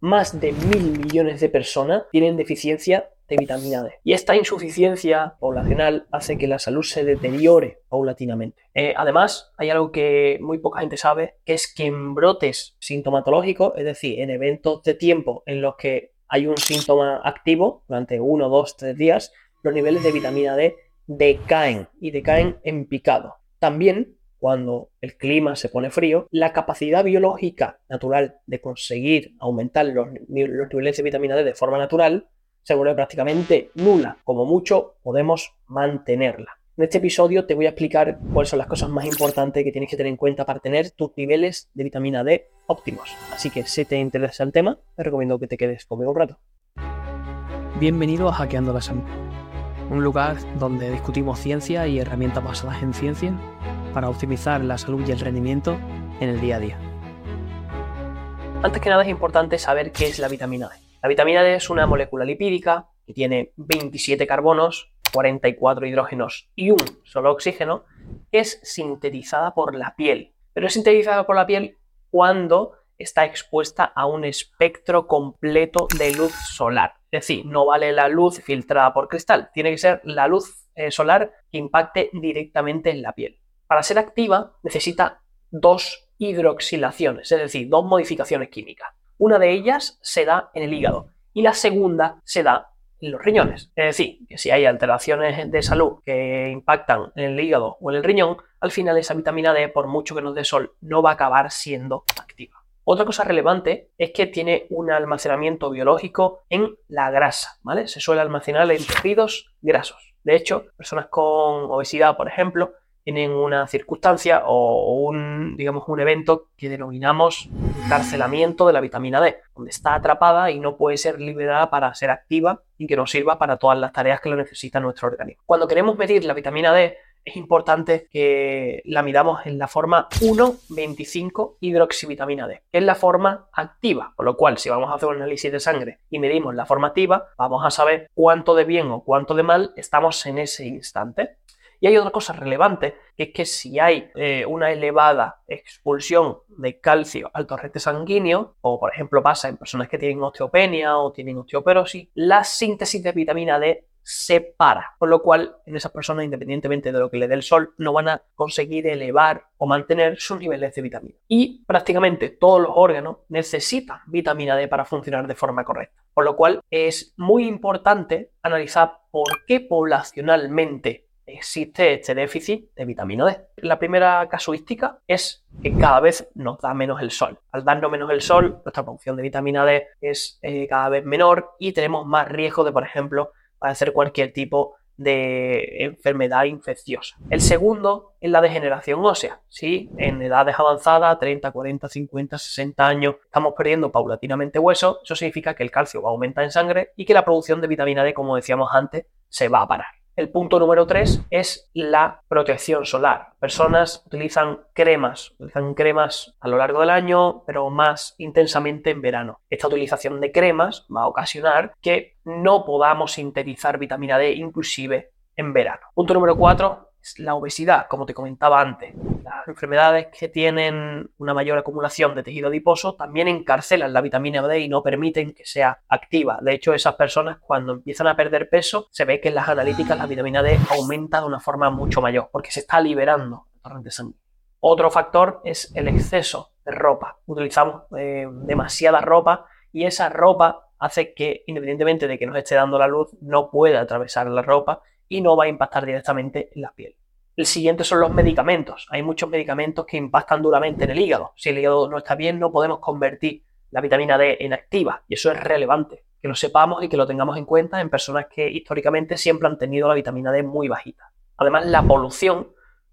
más de mil millones de personas tienen deficiencia de vitamina D. Y esta insuficiencia poblacional hace que la salud se deteriore paulatinamente. Eh, además, hay algo que muy poca gente sabe, que es que en brotes sintomatológicos, es decir, en eventos de tiempo en los que hay un síntoma activo durante uno, dos, tres días, los niveles de vitamina D decaen y decaen en picado. También cuando el clima se pone frío, la capacidad biológica natural de conseguir aumentar los, niveles de vitamina D de forma natural se vuelve prácticamente nula. Como mucho, podemos mantenerla. En este episodio te voy a explicar cuáles son las cosas más importantes que tienes que tener en cuenta para tener tus niveles de vitamina D óptimos. Así que si te interesa el tema, te recomiendo que te quedes conmigo un rato. Bienvenido a Hackeando la Salud, un lugar donde discutimos ciencia y herramientas basadas en ciencia para optimizar la salud y el rendimiento en el día a día. Antes que nada es importante saber qué es la vitamina D. La vitamina D es una molécula lipídica que tiene 27 carbonos, 44 hidrógenos y un solo oxígeno, es sintetizada por la piel. Pero es sintetizada por la piel cuando está expuesta a un espectro completo de luz solar. Es decir, no vale la luz filtrada por cristal, tiene que ser la luz eh, solar que impacte directamente en la piel. Para ser activa necesita dos hidroxilaciones, es decir, dos modificaciones químicas. Una de ellas se da en el hígado y la segunda se da en los riñones. Es decir, que si hay alteraciones de salud que impactan en el hígado o en el riñón, al final esa vitamina D, por mucho que nos dé sol, no va a acabar siendo activa. Otra cosa relevante es que tiene un almacenamiento biológico en la grasa, ¿vale? Se suele almacenar en tejidos grasos. De hecho, personas con obesidad, por ejemplo, tienen una circunstancia o un, digamos, un evento que denominamos encarcelamiento de la vitamina D, donde está atrapada y no puede ser liberada para ser activa y que nos sirva para todas las tareas que lo necesita nuestro organismo. Cuando queremos medir la vitamina D, es importante que la midamos en la forma 1,25 hidroxivitamina D, que es la forma activa, con lo cual si vamos a hacer un análisis de sangre y medimos la forma activa, vamos a saber cuánto de bien o cuánto de mal estamos en ese instante. Y hay otra cosa relevante, que es que si hay eh, una elevada expulsión de calcio al torrente sanguíneo, o por ejemplo pasa en personas que tienen osteopenia o tienen osteoporosis, la síntesis de vitamina D se para, con lo cual en esas personas, independientemente de lo que le dé el sol, no van a conseguir elevar o mantener sus niveles de vitamina. Y prácticamente todos los órganos necesitan vitamina D para funcionar de forma correcta, por lo cual es muy importante analizar por qué poblacionalmente existe este déficit de vitamina D. La primera casuística es que cada vez nos da menos el sol. Al darnos menos el sol, nuestra producción de vitamina D es eh, cada vez menor y tenemos más riesgo de, por ejemplo, padecer cualquier tipo de enfermedad infecciosa. El segundo es la degeneración ósea. Si en edades avanzadas, 30, 40, 50, 60 años, estamos perdiendo paulatinamente hueso, eso significa que el calcio va a aumentar en sangre y que la producción de vitamina D, como decíamos antes, se va a parar. El punto número 3 es la protección solar. Personas utilizan cremas, utilizan cremas a lo largo del año, pero más intensamente en verano. Esta utilización de cremas va a ocasionar que no podamos sintetizar vitamina D inclusive en verano. Punto número 4 la obesidad, como te comentaba antes. Las enfermedades que tienen una mayor acumulación de tejido adiposo también encarcelan la vitamina D y no permiten que sea activa. De hecho, esas personas cuando empiezan a perder peso, se ve que en las analíticas la vitamina D aumenta de una forma mucho mayor porque se está liberando el torrente sanguíneo. Otro factor es el exceso de ropa. Utilizamos eh, demasiada ropa y esa ropa hace que, independientemente de que nos esté dando la luz, no pueda atravesar la ropa y no va a impactar directamente en la piel. El siguiente son los medicamentos. Hay muchos medicamentos que impactan duramente en el hígado. Si el hígado no está bien, no podemos convertir la vitamina D en activa y eso es relevante. Que lo sepamos y que lo tengamos en cuenta en personas que históricamente siempre han tenido la vitamina D muy bajita. Además, la polución,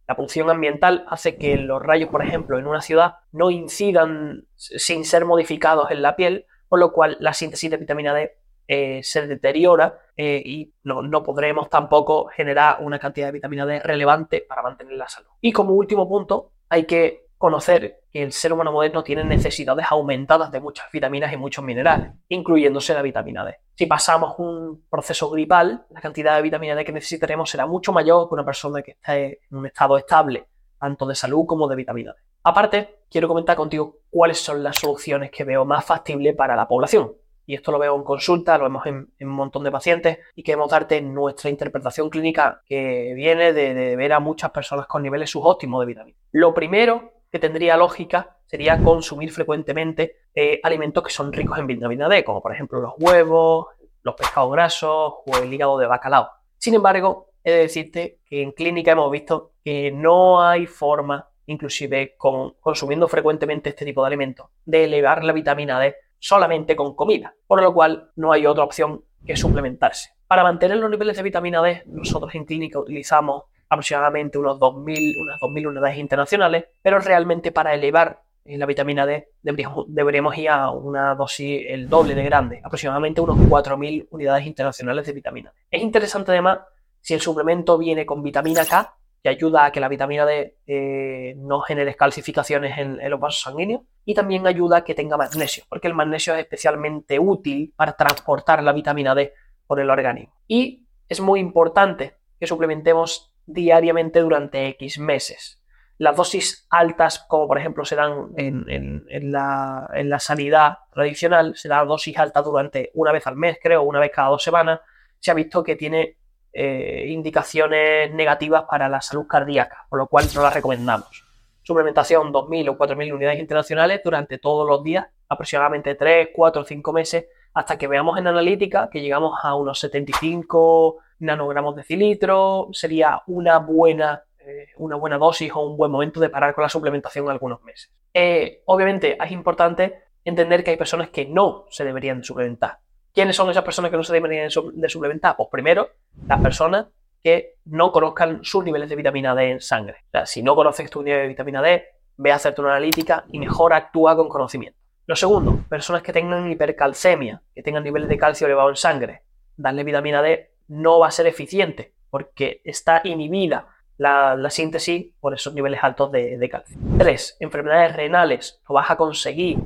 la polución ambiental hace que los rayos, por ejemplo, en una ciudad no incidan sin ser modificados en la piel, por lo cual la síntesis de vitamina D eh, se deteriora eh, y no, podremos tampoco generar una cantidad de vitamina D relevante para mantener la salud. Y como último punto, hay que conocer que el ser humano moderno tiene necesidades aumentadas de muchas vitaminas y muchos minerales, incluyéndose la vitamina D. Si pasamos un proceso gripal, la cantidad de vitamina D que necesitaremos será mucho mayor que una persona que esté en un estado estable, tanto de salud como de vitamina D. Aparte, quiero comentar contigo cuáles son las soluciones que veo más factibles para la población. Y esto lo veo en consulta, lo vemos en, un montón de pacientes y queremos darte nuestra interpretación clínica que viene de, ver a muchas personas con niveles subóptimos de vitamina. Lo primero que tendría lógica sería consumir frecuentemente eh, alimentos que son ricos en vitamina D, como por ejemplo los huevos, los pescados grasos o el hígado de bacalao. Sin embargo, he de decirte que en clínica hemos visto que no hay forma, inclusive con, consumiendo frecuentemente este tipo de alimentos, de elevar la vitamina D solamente con comida, por lo cual no hay otra opción que suplementarse. Para mantener los niveles de vitamina D, nosotros en clínica utilizamos aproximadamente unos 2.000, unas 2.000 unidades internacionales, pero realmente para elevar la vitamina D deberíamos, ir a una dosis el doble de grande, aproximadamente unos 4.000 unidades internacionales de vitamina D. Es interesante además si el suplemento viene con vitamina K, que ayuda a que la vitamina D eh, no genere calcificaciones en, los vasos sanguíneos, y también ayuda a que tenga magnesio, porque el magnesio es especialmente útil para transportar la vitamina D por el organismo. Y es muy importante que suplementemos diariamente durante X meses. Las dosis altas, como por ejemplo se dan en, la, en la, sanidad tradicional, se da dosis altas durante una vez al mes, creo, una vez cada dos semanas, se ha visto que tiene eh, indicaciones negativas para la salud cardíaca, por lo cual no la recomendamos. Suplementación 2.000 o 4.000 unidades internacionales durante todos los días, aproximadamente 3, 4 o 5 meses, hasta que veamos en analítica que llegamos a unos 75 nanogramos de cilitro, sería una buena eh, una buena dosis o un buen momento de parar con la suplementación algunos meses. Eh, obviamente es importante entender que hay personas que no se deberían suplementar. ¿Quiénes son esas personas que no se deberían de suplementar? Pues primero, las personas que no conozcan sus niveles de vitamina D en sangre. O sea, si no conoces tu nivel de vitamina D, ve a hacerte una analítica y mejor actúa con conocimiento. Lo segundo, personas que tengan hipercalcemia, que tengan niveles de calcio elevado en sangre. Darle vitamina D no va a ser eficiente porque está inhibida la, síntesis por esos niveles altos de, calcio. 3. Enfermedades renales. No vas a conseguir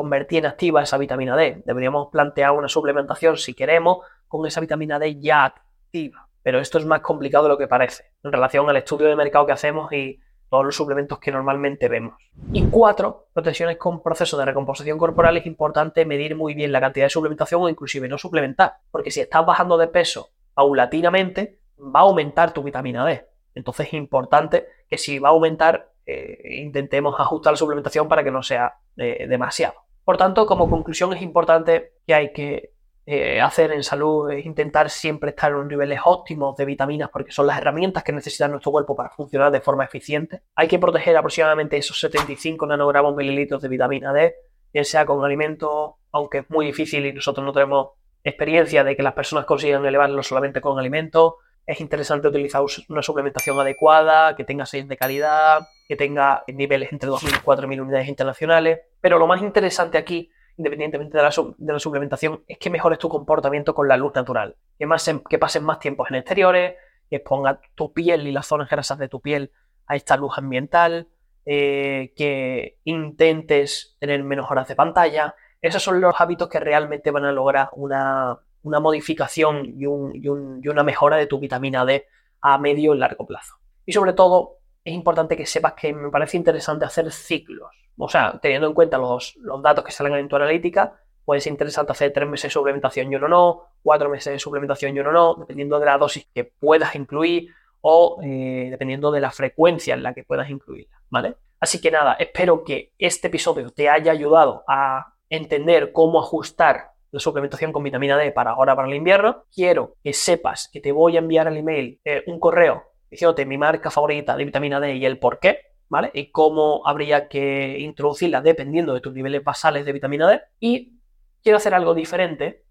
convertir en activa esa vitamina D. Deberíamos plantear una suplementación, si queremos, con esa vitamina D ya activa. Pero esto es más complicado de lo que parece en relación al estudio de mercado que hacemos y todos los suplementos que normalmente vemos. Y cuatro, protecciones con procesos de recomposición corporal es importante medir muy bien la cantidad de suplementación o inclusive no suplementar, porque si estás bajando de peso paulatinamente, va a aumentar tu vitamina D. Entonces es importante que si va a aumentar, eh, intentemos ajustar la suplementación para que no sea eh, demasiado. Por tanto, como conclusión es importante que hay que eh, hacer en salud es intentar siempre estar en unos niveles óptimos de vitaminas porque son las herramientas que necesita nuestro cuerpo para funcionar de forma eficiente. Hay que proteger aproximadamente esos 75 nanogramos mililitros de vitamina D, bien sea con alimentos, aunque es muy difícil y nosotros no tenemos experiencia de que las personas consigan elevarlo solamente con alimentos es interesante utilizar una suplementación adecuada, que tenga sellos de calidad, que tenga niveles entre 2.000 y 4.000 unidades internacionales. Pero lo más interesante aquí, independientemente de la, suplementación, es que mejores tu comportamiento con la luz natural. Que, más que pases más tiempo en exteriores, que exponga tu piel y las zonas grasas de tu piel a esta luz ambiental, eh, que intentes tener menos horas de pantalla. Esos son los hábitos que realmente van a lograr una, una modificación y, una mejora de tu vitamina D a medio y largo plazo. Y sobre todo, es importante que sepas que me parece interesante hacer ciclos. O sea, teniendo en cuenta los, datos que salen en tu analítica, puede ser interesante hacer tres meses de suplementación y uno no, cuatro meses de suplementación y uno no, dependiendo de la dosis que puedas incluir o eh, dependiendo de la frecuencia en la que puedas incluirla, ¿vale? Así que nada, espero que este episodio te haya ayudado a entender cómo ajustar la suplementación con vitamina D para ahora para el invierno, quiero que sepas que te voy a enviar al email eh, un correo diciéndote mi marca favorita de vitamina D y el por qué, ¿vale? Y cómo habría que introducirla dependiendo de tus niveles basales de vitamina D. Y quiero hacer algo diferente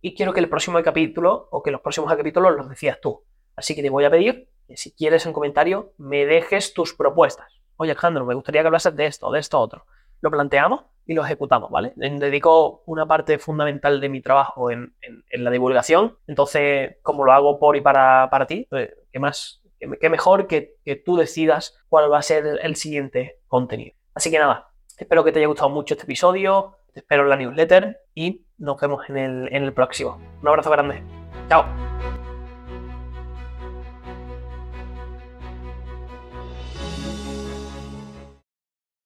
y quiero que el próximo capítulo o que los próximos capítulos los decías tú. Así que te voy a pedir que si quieres en comentario me dejes tus propuestas. Oye Alejandro, me gustaría que hablases de esto, de esto, otro. Lo planteamos y lo ejecutamos, ¿vale? Dedico una parte fundamental de mi trabajo en, la divulgación, entonces, como lo hago por y para, para ti, pues, ¿qué más? Qué mejor que, tú decidas cuál va a ser el siguiente contenido. Así que nada, espero que te haya gustado mucho este episodio, te espero en la newsletter y nos vemos en el, en el próximo. Un abrazo grande. Chao.